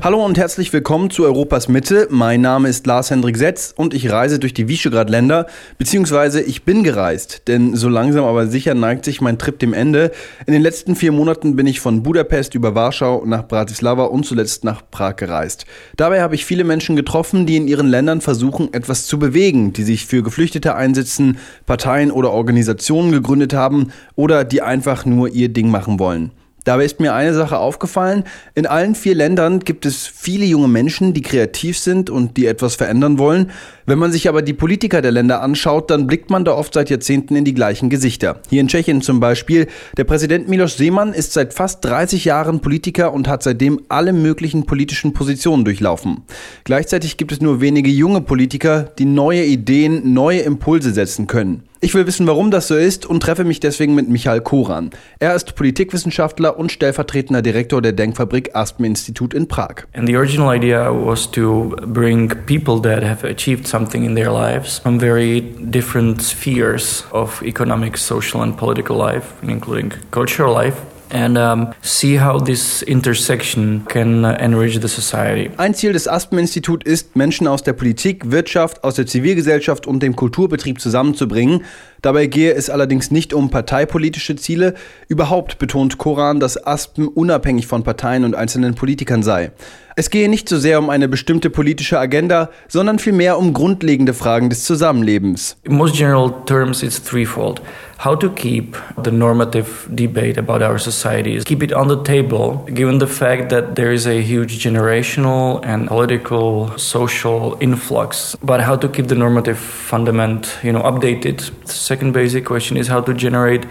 Hallo und herzlich willkommen zu Europas Mitte. Mein Name ist Lars-Hendrik Setz und ich reise durch die Visegrad-Länder, beziehungsweise ich bin gereist, denn so langsam aber sicher neigt sich mein Trip dem Ende. In den letzten vier Monaten bin ich von Budapest über Warschau nach Bratislava und zuletzt nach Prag gereist. Dabei habe ich viele Menschen getroffen, die in ihren Ländern versuchen, etwas zu bewegen, die sich für Geflüchtete einsetzen, Parteien oder Organisationen gegründet haben oder die einfach nur ihr Ding machen wollen. Dabei ist mir eine Sache aufgefallen. In allen vier Ländern gibt es viele junge Menschen, die kreativ sind und die etwas verändern wollen. Wenn man sich aber die Politiker der Länder anschaut, dann blickt man da oft seit Jahrzehnten in die gleichen Gesichter. Hier in Tschechien zum Beispiel. Der Präsident Miloš Seemann ist seit fast 30 Jahren Politiker und hat seitdem alle möglichen politischen Positionen durchlaufen. Gleichzeitig gibt es nur wenige junge Politiker, die neue Ideen, neue Impulse setzen können. Ich will wissen, warum das so ist und treffe mich deswegen mit Michael Koran. Er ist Politikwissenschaftler und stellvertretender Direktor der Denkfabrik Aspen Institut in Prag. And the original idea was to bring people that have achieved something in their lives from very different spheres of economic, social and political life, including cultural life and um, see how this intersection can uh, enrich the society. Ein Ziel des Aspen-Institut ist, Menschen aus der Politik, Wirtschaft, aus der Zivilgesellschaft und dem Kulturbetrieb zusammenzubringen. Dabei gehe es allerdings nicht um parteipolitische Ziele. Überhaupt betont Koran, dass Aspen unabhängig von Parteien und einzelnen Politikern sei. Es gehe nicht so sehr um eine bestimmte politische Agenda, sondern vielmehr um grundlegende Fragen des Zusammenlebens. In most general terms, it's threefold. How to keep the normative debate about our societies, keep it on the table, given the fact that there is a huge generational and political, social influx. But how to keep the normative fundament, you know, updated. The second basic question is how to generate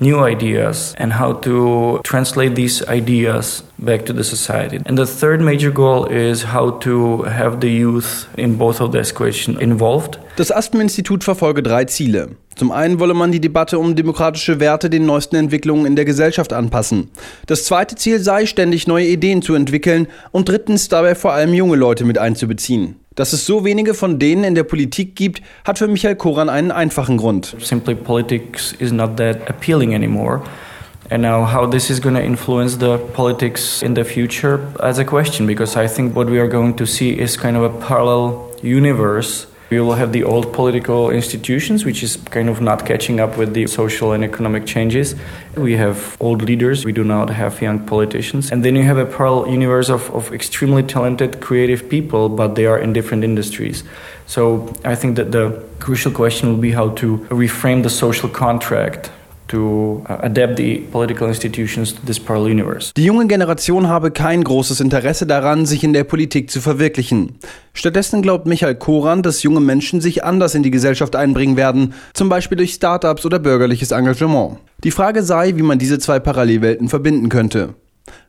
new ideas and how to translate these ideas back to the society. And the third major goal is how to have the youth in both of these questions involved. Das Aspen-Institut verfolge drei Ziele. Zum einen wolle man die Debatte um demokratische Werte den neuesten Entwicklungen in der Gesellschaft anpassen. Das zweite Ziel sei, ständig neue Ideen zu entwickeln und drittens dabei vor allem junge Leute mit einzubeziehen. Dass es so wenige von denen in der Politik gibt, hat für Michael Koran einen einfachen Grund. Simply politics is not that appealing anymore. And now, how this is going to influence the politics in the future as a question, because I think what we are going to see is kind of a parallel universe We will have the old political institutions, which is kind of not catching up with the social and economic changes. We have old leaders, we do not have young politicians. And then you have a parallel universe of, of extremely talented, creative people, but they are in different industries. So I think that the crucial question will be how to reframe the social contract to uh, adapt the political institutions to this parallel universe. Die junge Generation habe kein großes Interesse daran, sich in der Politik zu verwirklichen. Stattdessen glaubt Michael Koran, dass junge Menschen sich anders in die Gesellschaft einbringen werden, zum Beispiel durch Startups oder bürgerliches Engagement. Die Frage sei, wie man diese zwei Parallelwelten verbinden könnte.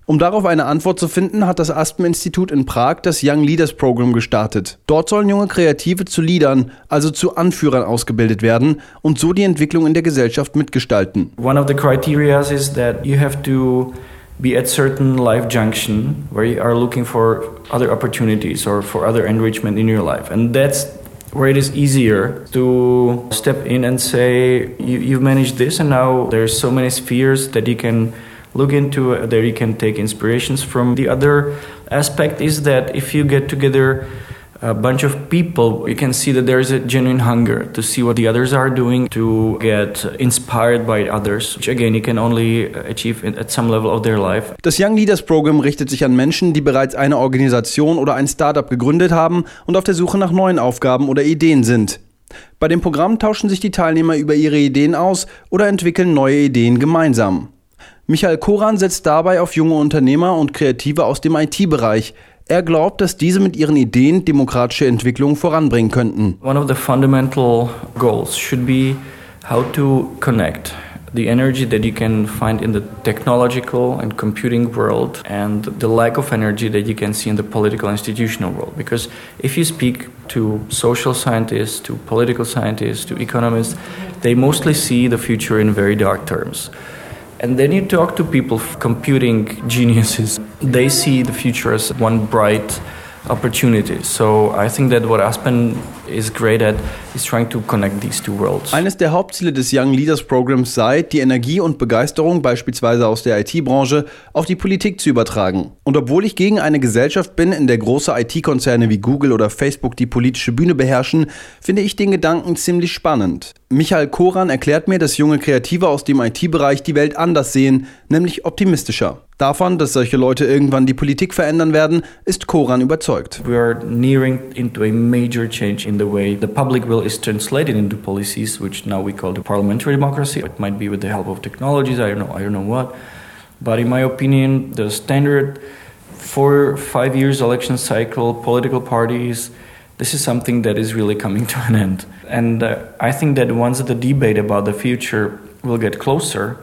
Um darauf eine Antwort zu finden, hat das Aspen-Institut in Prag das Young Leaders Program gestartet. Dort sollen junge Kreative zu Leadern, also zu Anführern ausgebildet werden und so die Entwicklung in der Gesellschaft mitgestalten. One of the criteria is that you have to be at certain life junction where you are looking for other opportunities or for other enrichment in your life. And that's where it is easier to step in and say you, you've managed this and now there's so many spheres that you can look into there you can take inspirations from the other aspect is that if you get together a bunch of people, you can see that there is a genuine hunger to see what the others are doing, to get inspired by others, which again you can only achieve at some level of their life. Das Young Leaders Program richtet sich an Menschen, die bereits eine Organisation oder ein Startup gegründet haben und auf der Suche nach neuen Aufgaben oder Ideen sind. Bei dem Programm tauschen sich die Teilnehmer über ihre Ideen aus oder entwickeln neue Ideen gemeinsam. Michael Koran setzt dabei auf junge Unternehmer und Kreative aus dem IT-Bereich. Er glaubt, dass diese mit ihren Ideen demokratische Entwicklung voranbringen könnten. One of the fundamental goals should be how to connect the energy that you can find in the technological and computing world and the lack of energy that you can see in the political institutional world. Because if you speak to social scientists, to political scientists, to economists, they mostly see the future in very dark terms. And then you talk to people, computing geniuses. They see the future as one bright Eines der Hauptziele des Young Leaders Programs sei, die Energie und Begeisterung beispielsweise aus der IT-Branche auf die Politik zu übertragen. Und obwohl ich gegen eine Gesellschaft bin, in der große IT-Konzerne wie Google oder Facebook die politische Bühne beherrschen, finde ich den Gedanken ziemlich spannend. Michael Koran erklärt mir, dass junge Kreative aus dem IT-Bereich die Welt anders sehen, nämlich optimistischer. Davon, dass solche Leute irgendwann die Politik verändern werden, ist Koran überzeugt. We are nearing into a major in the way the public will is translated into policies, which now we call the parliamentary democracy. It might be with the help of technologies, I don't know, I don't know what. But in my opinion, the standard four, five years election cycle, political parties, this is something that is really coming to an end. And uh, I think that once the debate about the future will get closer,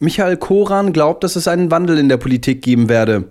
Michael Koran glaubt, dass es einen Wandel in der Politik geben werde.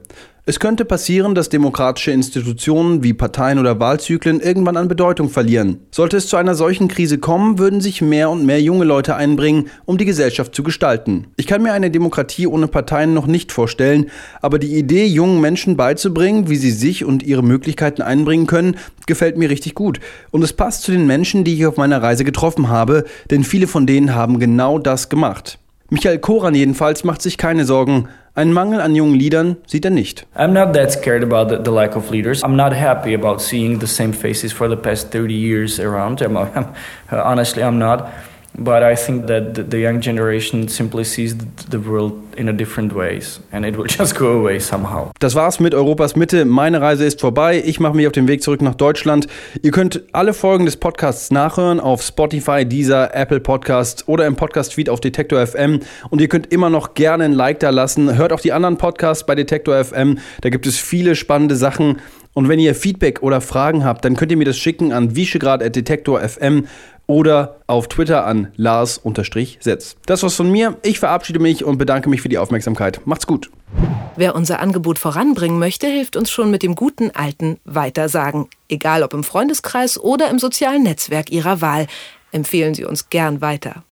Es könnte passieren, dass demokratische Institutionen wie Parteien oder Wahlzyklen irgendwann an Bedeutung verlieren. Sollte es zu einer solchen Krise kommen, würden sich mehr und mehr junge Leute einbringen, um die Gesellschaft zu gestalten. Ich kann mir eine Demokratie ohne Parteien noch nicht vorstellen, aber die Idee, jungen Menschen beizubringen, wie sie sich und ihre Möglichkeiten einbringen können, gefällt mir richtig gut. Und es passt zu den Menschen, die ich auf meiner Reise getroffen habe, denn viele von denen haben genau das gemacht. Michael Koran jedenfalls macht sich keine Sorgen. Einen Mangel an jungen Leadern sieht er nicht. I'm not that scared about the, the, lack of leaders. I'm not happy about seeing the same faces for the past 30 years around. I'm, I'm, honestly, I'm not. But I think that the, young generation simply sees the world in a different ways and it will just go away somehow. Das war's mit Europas Mitte. Meine Reise ist vorbei. Ich mache mich auf den Weg zurück nach Deutschland. Ihr könnt alle Folgen des Podcasts nachhören auf Spotify, Deezer, Apple Podcasts oder im Podcast-Feed auf Detektor FM. Und ihr könnt immer noch gerne ein Like da lassen. Hört auch die anderen Podcasts bei Detektor FM. Da gibt es viele spannende Sachen. Und wenn ihr Feedback oder Fragen habt, dann könnt ihr mir das schicken an wieschegrad.detektor.fm oder auf Twitter an Lars-Setz. Das war's von mir. Ich verabschiede mich und bedanke mich für die Aufmerksamkeit. Macht's gut. Wer unser Angebot voranbringen möchte, hilft uns schon mit dem guten alten Weitersagen. Egal ob im Freundeskreis oder im sozialen Netzwerk Ihrer Wahl. Empfehlen Sie uns gern weiter.